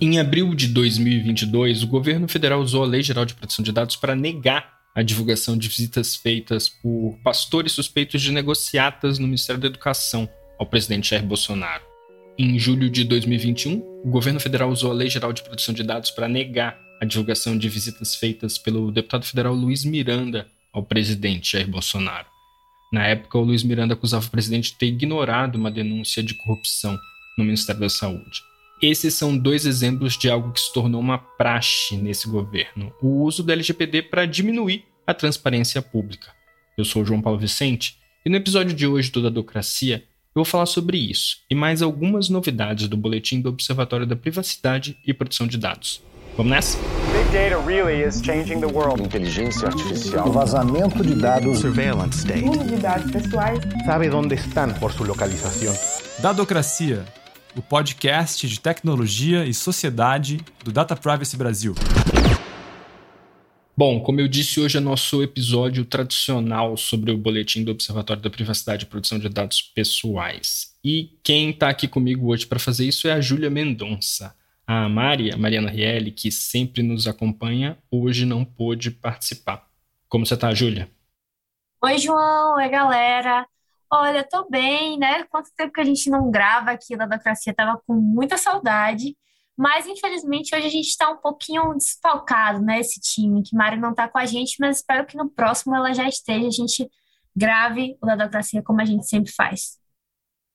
Em abril de 2022, o governo federal usou a Lei Geral de Proteção de Dados para negar a divulgação de visitas feitas por pastores suspeitos de negociatas no Ministério da Educação ao presidente Jair Bolsonaro. Em julho de 2021, o governo federal usou a Lei Geral de Proteção de Dados para negar a divulgação de visitas feitas pelo deputado federal Luiz Miranda ao presidente Jair Bolsonaro. Na época, o Luiz Miranda acusava o presidente de ter ignorado uma denúncia de corrupção no Ministério da Saúde. Esses são dois exemplos de algo que se tornou uma praxe nesse governo: o uso do LGPD para diminuir a transparência pública. Eu sou o João Paulo Vicente e no episódio de hoje do Dadocracia eu vou falar sobre isso e mais algumas novidades do boletim do Observatório da Privacidade e Proteção de Dados. Vamos nessa? Big data really is changing the world. Inteligência artificial. O vazamento de dados. Surveillance state. De dados pessoais. Sabe onde estão por sua localização. Dadocracia o podcast de tecnologia e sociedade do Data Privacy Brasil. Bom, como eu disse, hoje é nosso episódio tradicional sobre o boletim do Observatório da Privacidade e Proteção de Dados Pessoais. E quem está aqui comigo hoje para fazer isso é a Júlia Mendonça. A Mari, a Mariana Rielli, que sempre nos acompanha, hoje não pôde participar. Como você está, Júlia? Oi, João. Oi, galera. Olha, tô bem, né? Quanto tempo que a gente não grava aqui na Democracia, tava com muita saudade, mas infelizmente hoje a gente está um pouquinho desfalcado, né? Esse time, que Mari não tá com a gente, mas espero que no próximo ela já esteja, a gente grave o Democracia como a gente sempre faz.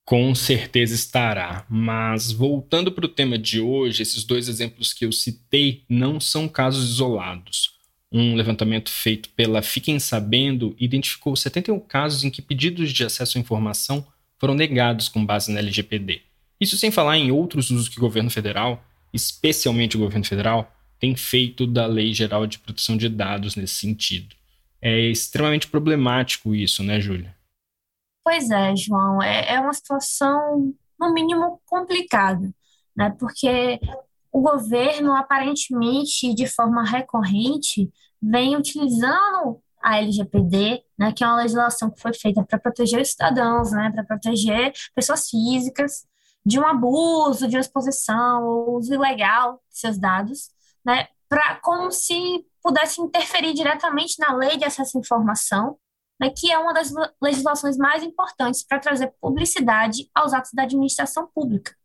Com certeza estará, mas voltando para o tema de hoje, esses dois exemplos que eu citei não são casos isolados. Um levantamento feito pela Fiquem Sabendo identificou 71 casos em que pedidos de acesso à informação foram negados com base na LGPD. Isso sem falar em outros usos que o governo federal, especialmente o governo federal, tem feito da Lei Geral de Proteção de Dados nesse sentido. É extremamente problemático isso, né, Júlia? Pois é, João. É, é uma situação, no mínimo, complicada, né? Porque o governo, aparentemente, de forma recorrente, vem utilizando a LGPD, né, que é uma legislação que foi feita para proteger os cidadãos, né, para proteger pessoas físicas de um abuso, de uma exposição ou uso ilegal de seus dados, né, para como se pudesse interferir diretamente na lei de acesso à informação, né, que é uma das legislações mais importantes para trazer publicidade aos atos da administração pública.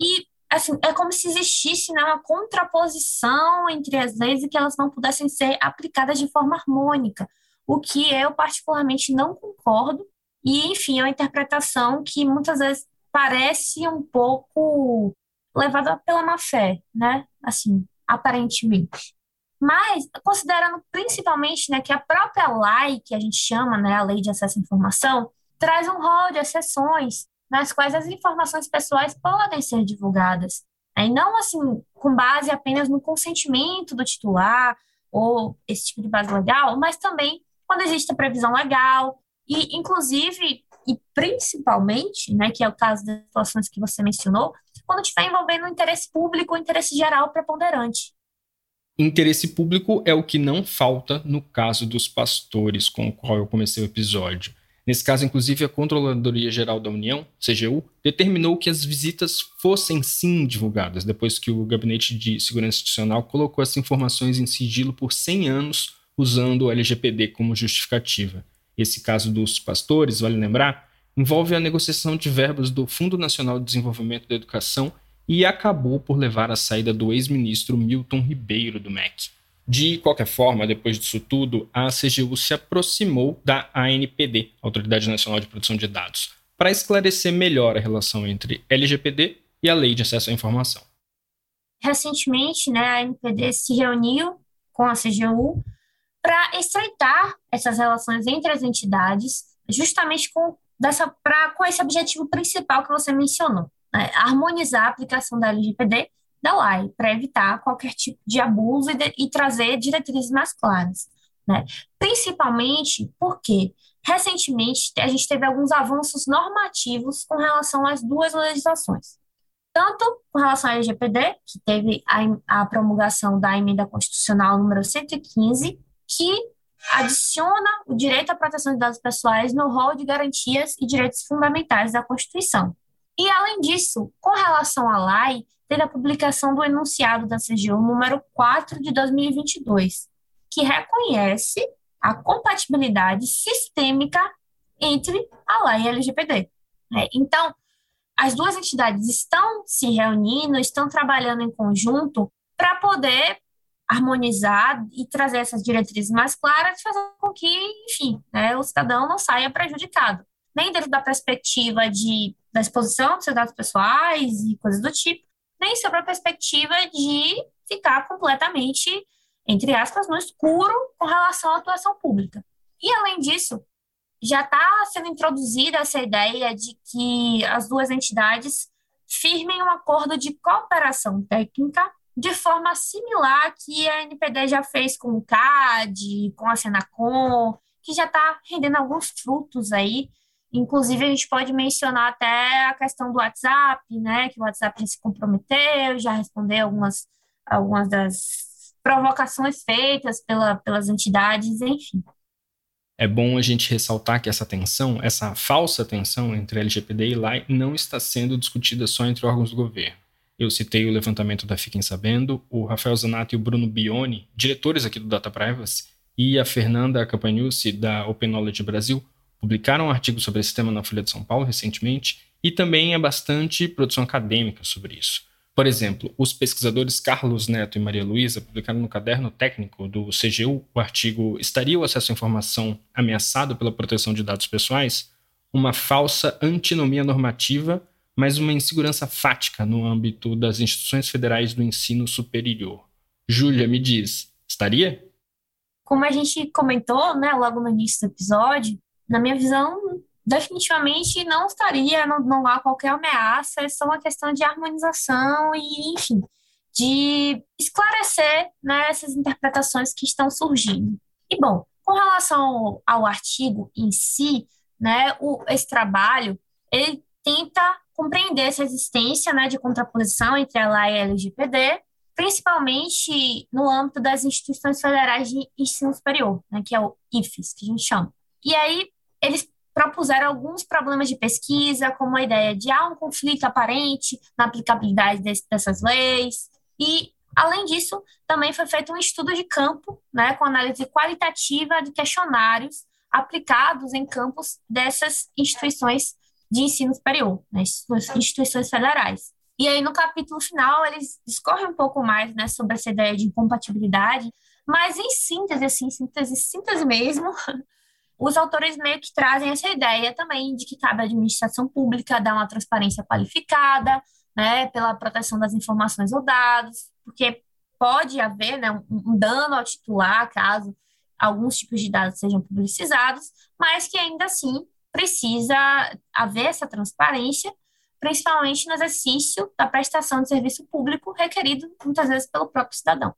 E assim, é como se existisse né, uma contraposição entre as leis e que elas não pudessem ser aplicadas de forma harmônica, o que eu particularmente não concordo, e enfim, é uma interpretação que muitas vezes parece um pouco levada pela má fé, né? Assim, aparentemente. Mas, considerando principalmente né, que a própria lei, que a gente chama, né, a Lei de Acesso à Informação, traz um rol de exceções nas quais as informações pessoais podem ser divulgadas. Né? E não assim, com base apenas no consentimento do titular ou esse tipo de base legal, mas também quando existe a previsão legal e, inclusive, e principalmente, né, que é o caso das situações que você mencionou, quando estiver envolvendo o interesse público ou interesse geral preponderante. Interesse público é o que não falta no caso dos pastores, com o qual eu comecei o episódio. Nesse caso, inclusive, a Controladoria Geral da União, CGU, determinou que as visitas fossem sim divulgadas, depois que o Gabinete de Segurança Institucional colocou essas informações em sigilo por 100 anos, usando o LGPD como justificativa. Esse caso dos pastores, vale lembrar, envolve a negociação de verbas do Fundo Nacional de Desenvolvimento da Educação e acabou por levar à saída do ex-ministro Milton Ribeiro do MEC. De qualquer forma, depois disso tudo, a CGU se aproximou da ANPD, Autoridade Nacional de Proteção de Dados, para esclarecer melhor a relação entre LGPD e a Lei de Acesso à Informação. Recentemente, né, a ANPD se reuniu com a CGU para estreitar essas relações entre as entidades, justamente com, dessa, pra, com esse objetivo principal que você mencionou, né, harmonizar a aplicação da LGPD da lei, para evitar qualquer tipo de abuso e, de, e trazer diretrizes mais claras. Né? Principalmente porque, recentemente, a gente teve alguns avanços normativos com relação às duas legislações. Tanto com relação à LGPD, que teve a, a promulgação da emenda constitucional número 115, que adiciona o direito à proteção de dados pessoais no rol de garantias e direitos fundamentais da Constituição. E, além disso, com relação à lei, teve a publicação do enunciado da CGU número 4 de 2022, que reconhece a compatibilidade sistêmica entre a lei e a LGPD. Né? Então, as duas entidades estão se reunindo, estão trabalhando em conjunto para poder harmonizar e trazer essas diretrizes mais claras, fazer com que, enfim, né, o cidadão não saia prejudicado, nem dentro da perspectiva de, da exposição dos seus dados pessoais e coisas do tipo, nem sobre a perspectiva de ficar completamente, entre aspas, no escuro com relação à atuação pública. E, além disso, já está sendo introduzida essa ideia de que as duas entidades firmem um acordo de cooperação técnica de forma similar que a NPD já fez com o CAD, com a Senacom, que já está rendendo alguns frutos aí. Inclusive, a gente pode mencionar até a questão do WhatsApp, né? Que o WhatsApp se comprometeu, já respondeu algumas, algumas das provocações feitas pela, pelas entidades, enfim. É bom a gente ressaltar que essa tensão, essa falsa tensão entre LGPD e LAI não está sendo discutida só entre órgãos do governo. Eu citei o levantamento da Fiquem Sabendo, o Rafael Zanato e o Bruno Bione, diretores aqui do Data Privacy, e a Fernanda Campagnucci, da Open Knowledge Brasil, publicaram um artigo sobre esse tema na Folha de São Paulo recentemente, e também é bastante produção acadêmica sobre isso. Por exemplo, os pesquisadores Carlos Neto e Maria Luísa publicaram no caderno técnico do CGU o artigo Estaria o acesso à informação ameaçado pela proteção de dados pessoais? Uma falsa antinomia normativa mas uma insegurança fática no âmbito das instituições federais do ensino superior. Júlia, me diz, estaria? Como a gente comentou, né, logo no início do episódio, na minha visão, definitivamente não estaria, não, não há qualquer ameaça, é só uma questão de harmonização e, enfim, de esclarecer né, essas interpretações que estão surgindo. E, bom, com relação ao artigo em si, né, o, esse trabalho, ele tenta compreender essa existência né, de contraposição entre a lei e a LGPD, principalmente no âmbito das instituições federais de ensino superior, né, que é o IFES, que a gente chama. E aí, eles propuseram alguns problemas de pesquisa, como a ideia de há um conflito aparente na aplicabilidade desse, dessas leis, e, além disso, também foi feito um estudo de campo, né, com análise qualitativa de questionários aplicados em campos dessas instituições de ensino superior, né, instituições federais. E aí, no capítulo final, eles discorrem um pouco mais né, sobre essa ideia de incompatibilidade, mas em síntese, assim, síntese, síntese mesmo, os autores meio que trazem essa ideia também de que cabe à administração pública dar uma transparência qualificada, né, pela proteção das informações ou dados, porque pode haver né, um, um dano ao titular caso alguns tipos de dados sejam publicizados, mas que ainda assim precisa haver essa transparência, principalmente no exercício da prestação de serviço público requerido muitas vezes pelo próprio cidadão.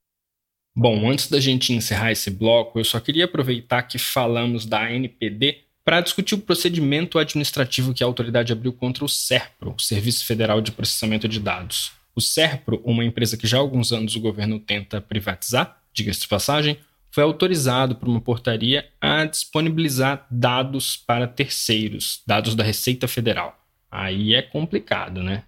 Bom, antes da gente encerrar esse bloco, eu só queria aproveitar que falamos da ANPD para discutir o procedimento administrativo que a autoridade abriu contra o SERPRO, o Serviço Federal de Processamento de Dados. O SERPRO, uma empresa que já há alguns anos o governo tenta privatizar, diga-se de passagem, foi autorizado por uma portaria a disponibilizar dados para terceiros, dados da Receita Federal. Aí é complicado, né?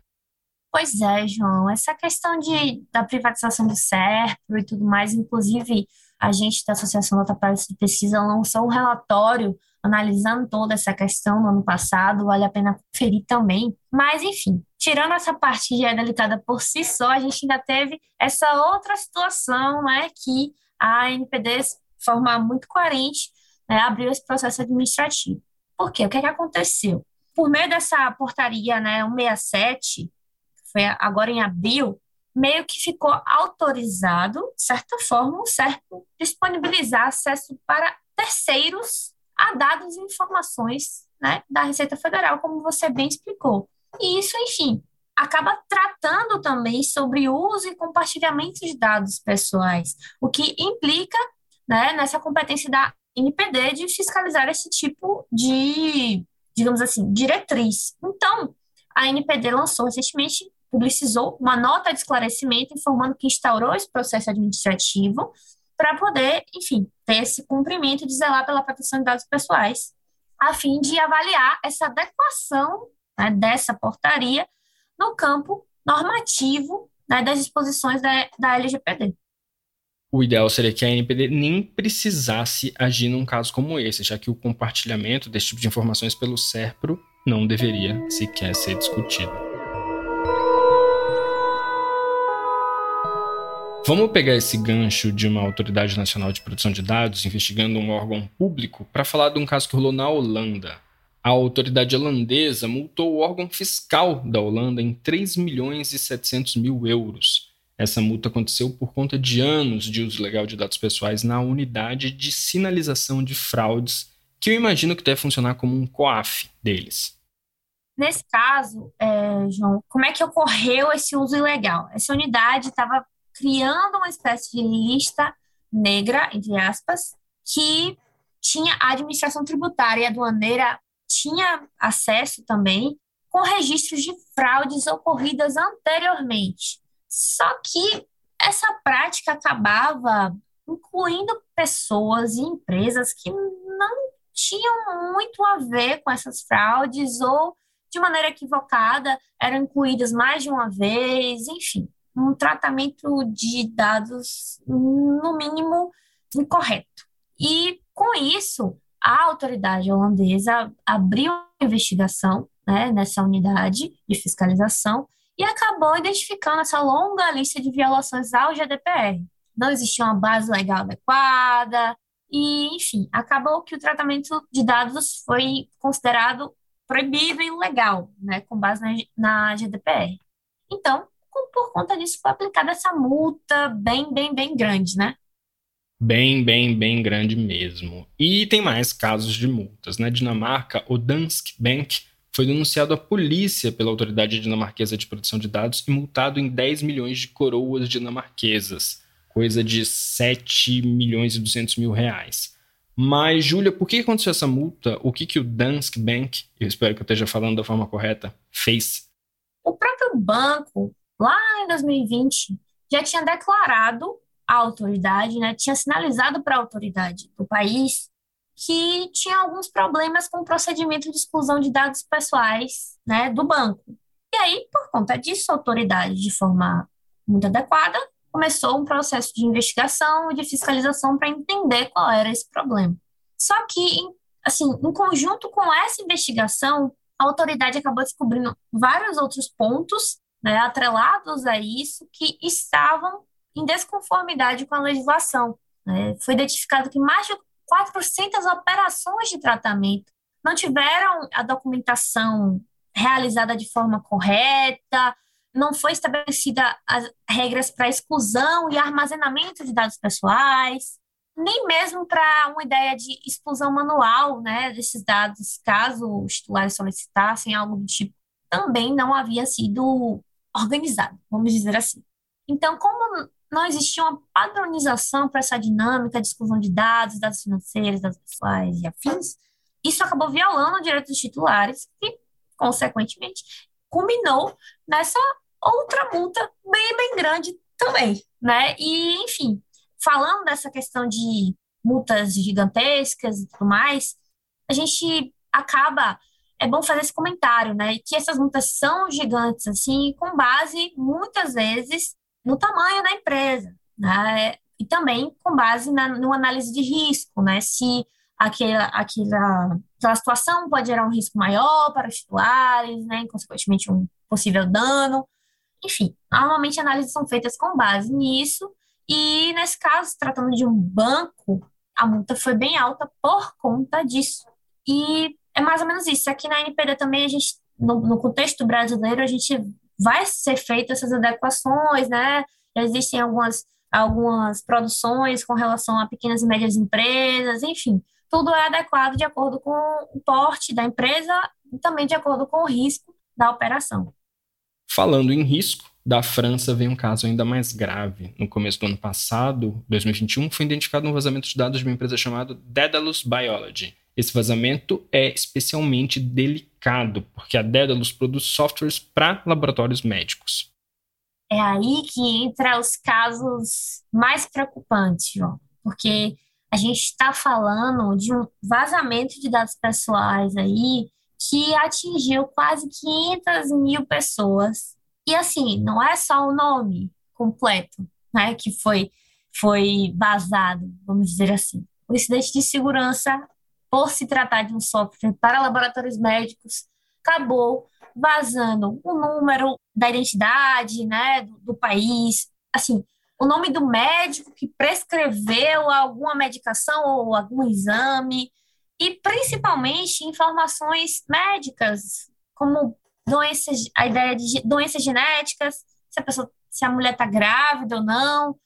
Pois é, João. Essa questão de, da privatização do SERPRO e tudo mais, inclusive a gente da Associação Data Privacy de Pesquisa lançou um relatório analisando toda essa questão no ano passado, vale a pena conferir também. Mas, enfim, tirando essa parte que já é delicada por si só, a gente ainda teve essa outra situação, né, que a NPD, de forma muito coerente, né, abriu esse processo administrativo. Por quê? O que, é que aconteceu? Por meio dessa portaria né, 167, que foi agora em abril, meio que ficou autorizado, de certa forma, o CERPO disponibilizar acesso para terceiros a dados e informações né, da Receita Federal, como você bem explicou. E isso, enfim, acaba tratando também sobre uso e compartilhamento de dados pessoais, o que implica né, nessa competência da NPD de fiscalizar esse tipo de, digamos assim, diretriz. Então, a NPD lançou recentemente, publicizou uma nota de esclarecimento informando que instaurou esse processo administrativo para poder, enfim, ter esse cumprimento de zelar pela proteção de dados pessoais, a fim de avaliar essa adequação né, dessa portaria no campo normativo né, das disposições da, da LGPD. O ideal seria que a NPD nem precisasse agir num caso como esse, já que o compartilhamento desse tipo de informações pelo SERPRO não deveria sequer ser discutido. Vamos pegar esse gancho de uma autoridade nacional de proteção de dados investigando um órgão público para falar de um caso que rolou na Holanda. A autoridade holandesa multou o órgão fiscal da Holanda em 3 milhões e 700 mil euros. Essa multa aconteceu por conta de anos de uso legal de dados pessoais na unidade de sinalização de fraudes, que eu imagino que deve funcionar como um COAF deles. Nesse caso, é, João, como é que ocorreu esse uso ilegal? Essa unidade estava criando uma espécie de lista negra, entre aspas, que tinha a administração tributária e aduaneira tinha acesso também com registros de fraudes ocorridas anteriormente. Só que essa prática acabava incluindo pessoas e empresas que não tinham muito a ver com essas fraudes ou de maneira equivocada eram incluídas mais de uma vez, enfim um tratamento de dados, no mínimo, incorreto. E, com isso, a autoridade holandesa abriu uma investigação né, nessa unidade de fiscalização e acabou identificando essa longa lista de violações ao GDPR. Não existia uma base legal adequada, e, enfim, acabou que o tratamento de dados foi considerado proibido e ilegal, né, com base na, na GDPR. Então, por conta disso foi aplicada essa multa bem, bem, bem grande, né? Bem, bem, bem grande mesmo. E tem mais casos de multas. Na Dinamarca, o Danske Bank foi denunciado à polícia pela autoridade dinamarquesa de proteção de dados e multado em 10 milhões de coroas dinamarquesas, coisa de 7 milhões e 200 mil reais. Mas, Júlia, por que aconteceu essa multa? O que, que o Danske Bank, eu espero que eu esteja falando da forma correta, fez? O próprio banco lá em 2020, já tinha declarado à autoridade, né, tinha sinalizado para a autoridade do país que tinha alguns problemas com o procedimento de exclusão de dados pessoais né, do banco. E aí, por conta disso, a autoridade, de forma muito adequada, começou um processo de investigação e de fiscalização para entender qual era esse problema. Só que, assim, em conjunto com essa investigação, a autoridade acabou descobrindo vários outros pontos né, atrelados a isso que estavam em desconformidade com a legislação. Né? Foi identificado que mais de 400 operações de tratamento não tiveram a documentação realizada de forma correta, não foi estabelecida as regras para exclusão e armazenamento de dados pessoais, nem mesmo para uma ideia de exclusão manual né, desses dados, caso os titulares solicitassem algo do tipo, também não havia sido organizado, vamos dizer assim. Então, como não existia uma padronização para essa dinâmica de exclusão de dados, dados financeiros, dados pessoais e afins, isso acabou violando o direito dos titulares e, consequentemente, culminou nessa outra multa bem, bem grande também, né? E, enfim, falando dessa questão de multas gigantescas e tudo mais, a gente acaba é bom fazer esse comentário, né? Que essas multas são gigantes, assim, com base, muitas vezes, no tamanho da empresa, né? E também com base na, numa análise de risco, né? Se aquela, aquela, aquela situação pode gerar um risco maior para os titulares, né? E, consequentemente, um possível dano. Enfim, normalmente análises são feitas com base nisso. E, nesse caso, tratando de um banco, a multa foi bem alta por conta disso. E é mais ou menos isso. Aqui na NPD também a gente, no, no contexto brasileiro, a gente vai ser feito essas adequações, né? Já existem algumas, algumas produções com relação a pequenas e médias empresas, enfim, tudo é adequado de acordo com o porte da empresa e também de acordo com o risco da operação. Falando em risco, da França vem um caso ainda mais grave. No começo do ano passado, 2021, foi identificado um vazamento de dados de uma empresa chamada Daedalus Biology, esse vazamento é especialmente delicado, porque a Daedalus produz softwares para laboratórios médicos. É aí que entra os casos mais preocupantes, João, porque a gente está falando de um vazamento de dados pessoais aí que atingiu quase 500 mil pessoas E assim, não é só o nome completo, né, que foi foi vazado, vamos dizer assim. O incidente de segurança, por se tratar de um software para laboratórios médicos, acabou vazando o número da identidade, né, do, do país, assim, o nome do médico que prescreveu alguma medicação ou algum exame, e principalmente informações médicas, como doenças, a ideia de doenças genéticas, se a pessoa, se a mulher está grávida ou não,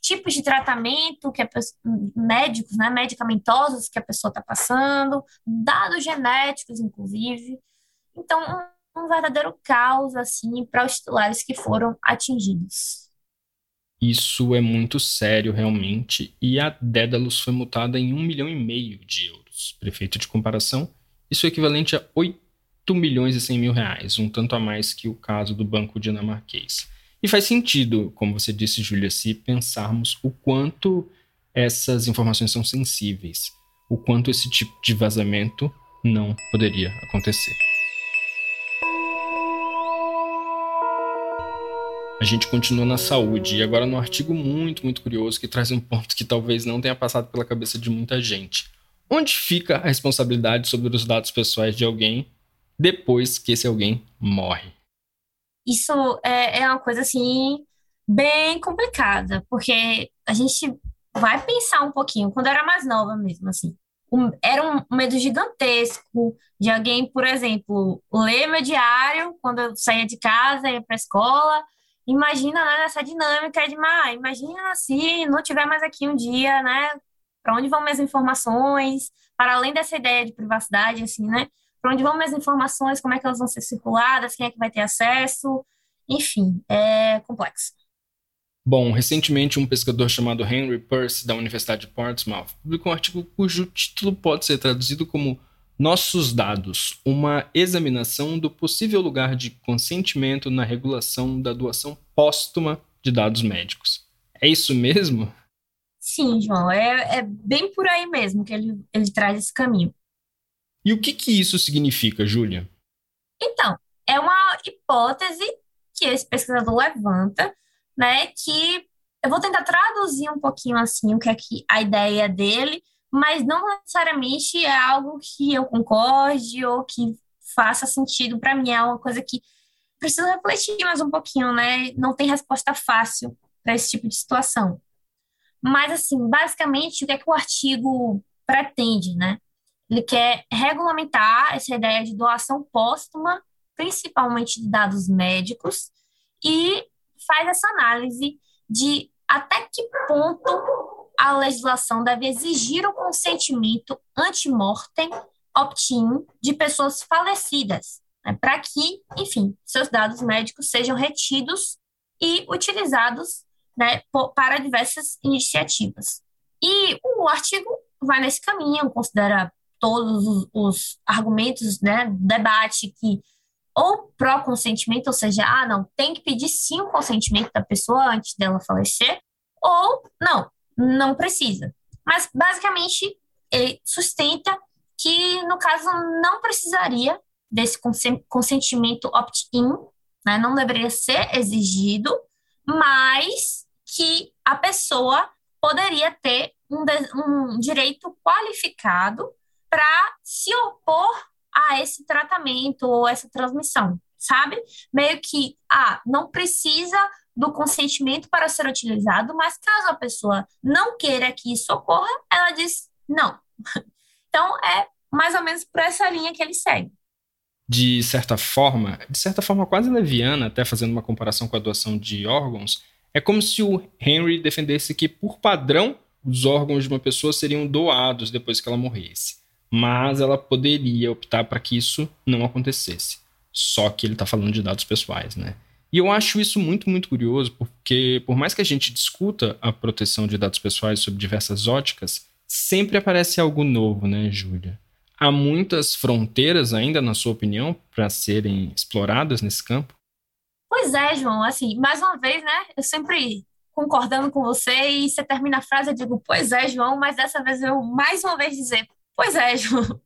tipos de tratamento que a pessoa, médicos, né, medicamentosos que a pessoa está passando, dados genéticos, inclusive. Então, um, um verdadeiro caos assim para os titulares que foram atingidos. Isso é muito sério, realmente, e a Dédalus foi multada em um milhão e meio de euros. Prefeito de comparação, isso é equivalente a 8 milhões e 100 mil reais, um tanto a mais que o caso do banco dinamarquês. E faz sentido, como você disse, Júlia, se pensarmos o quanto essas informações são sensíveis, o quanto esse tipo de vazamento não poderia acontecer. A gente continua na saúde e agora no artigo muito, muito curioso que traz um ponto que talvez não tenha passado pela cabeça de muita gente. Onde fica a responsabilidade sobre os dados pessoais de alguém depois que esse alguém morre? Isso é, é uma coisa assim bem complicada, porque a gente vai pensar um pouquinho, quando eu era mais nova mesmo, assim, um, era um medo gigantesco de alguém, por exemplo, ler meu diário quando eu saía de casa, ia para a escola, imagina né, essa dinâmica de, ah, imagina se não tiver mais aqui um dia, né? Para onde vão minhas informações? Para além dessa ideia de privacidade, assim, né? Para onde vão minhas informações? Como é que elas vão ser circuladas? Quem é que vai ter acesso? Enfim, é complexo. Bom, recentemente um pescador chamado Henry Peirce, da Universidade de Portsmouth, publicou um artigo cujo título pode ser traduzido como nossos dados, uma examinação do possível lugar de consentimento na regulação da doação póstuma de dados médicos. É isso mesmo? Sim, João, é, é bem por aí mesmo que ele, ele traz esse caminho. E o que, que isso significa, Júlia? Então, é uma hipótese que esse pesquisador levanta, né, que eu vou tentar traduzir um pouquinho assim o que é que a ideia dele, mas não necessariamente é algo que eu concorde ou que faça sentido para mim. É uma coisa que preciso refletir mais um pouquinho, né? Não tem resposta fácil para esse tipo de situação. Mas, assim, basicamente, o que é que o artigo pretende, né? Ele quer regulamentar essa ideia de doação póstuma, principalmente de dados médicos, e faz essa análise de até que ponto a legislação deve exigir o consentimento anti-mortem opt-in de pessoas falecidas, né, para que, enfim, seus dados médicos sejam retidos e utilizados né, para diversas iniciativas. E o artigo vai nesse caminho, considera todos os, os argumentos, né, debate que ou pró-consentimento, ou seja, ah, não, tem que pedir sim o consentimento da pessoa antes dela falecer, ou não, não precisa. Mas, basicamente, ele sustenta que, no caso, não precisaria desse consentimento opt-in, né? não deveria ser exigido, mas que a pessoa poderia ter um, um direito qualificado para se opor a esse tratamento ou essa transmissão, sabe? Meio que, ah, não precisa do consentimento para ser utilizado, mas caso a pessoa não queira que isso ocorra, ela diz não. Então, é mais ou menos por essa linha que ele segue. De certa forma, de certa forma quase leviana, até fazendo uma comparação com a doação de órgãos, é como se o Henry defendesse que, por padrão, os órgãos de uma pessoa seriam doados depois que ela morresse. Mas ela poderia optar para que isso não acontecesse. Só que ele está falando de dados pessoais, né? E eu acho isso muito, muito curioso, porque por mais que a gente discuta a proteção de dados pessoais sob diversas óticas, sempre aparece algo novo, né, Júlia? Há muitas fronteiras ainda, na sua opinião, para serem exploradas nesse campo? Pois é, João. Assim, mais uma vez, né? Eu sempre concordando com você e você termina a frase, eu digo, pois é, João, mas dessa vez eu mais uma vez dizer, pois é, João.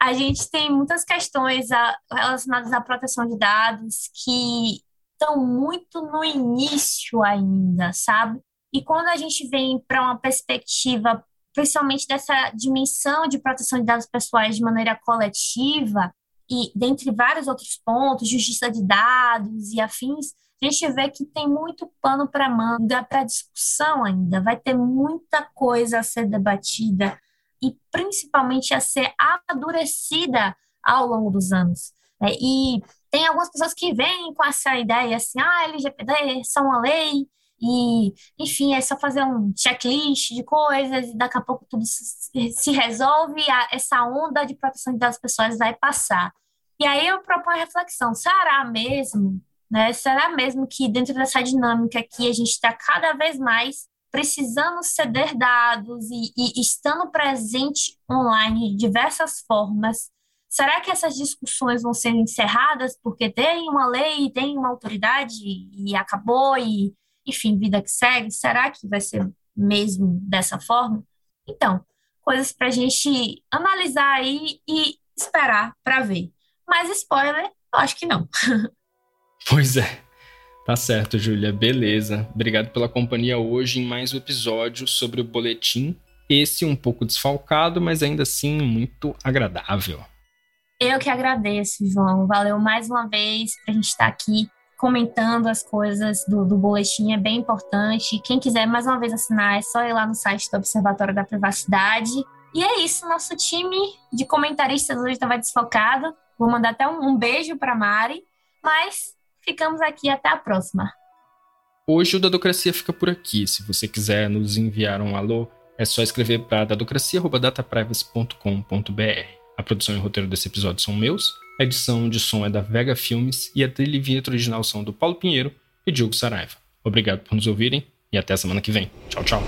A gente tem muitas questões relacionadas à proteção de dados que estão muito no início ainda, sabe? E quando a gente vem para uma perspectiva, principalmente dessa dimensão de proteção de dados pessoais de maneira coletiva, e dentre vários outros pontos, justiça de dados e afins, a gente vê que tem muito pano para manga para discussão ainda. Vai ter muita coisa a ser debatida e principalmente a ser amadurecida ao longo dos anos. É, e tem algumas pessoas que vêm com essa ideia assim, ah, LGPD é só uma lei, e, enfim, é só fazer um checklist de coisas, e daqui a pouco tudo se, resolve, essa onda de proteção de dados pessoais vai passar. E aí eu proponho a reflexão, será mesmo, né, será mesmo que dentro dessa dinâmica aqui a gente está cada vez mais precisando ceder dados e, e estando presente online de diversas formas, Será que essas discussões vão ser encerradas porque tem uma lei, tem uma autoridade e acabou e, enfim, vida que segue? Será que vai ser mesmo dessa forma? Então, coisas para a gente analisar aí e esperar para ver. Mas spoiler, eu acho que não. pois é. Tá certo, Júlia. Beleza. Obrigado pela companhia hoje em mais um episódio sobre o boletim. Esse um pouco desfalcado, mas ainda assim muito agradável. Eu que agradeço, João. Valeu mais uma vez para a gente estar aqui comentando as coisas do, do boletim, é bem importante. Quem quiser mais uma vez assinar, é só ir lá no site do Observatório da Privacidade. E é isso, nosso time de comentaristas hoje estava desfocado. Vou mandar até um, um beijo para Mari, mas ficamos aqui até a próxima. Hoje o Dadocracia fica por aqui. Se você quiser nos enviar um alô, é só escrever para dadocracia.dataprivacy.com.br. A produção e o roteiro desse episódio são meus, a edição de som é da Vega Filmes e a trilha vinheta original são do Paulo Pinheiro e Diogo Saraiva. Obrigado por nos ouvirem e até a semana que vem. Tchau, tchau.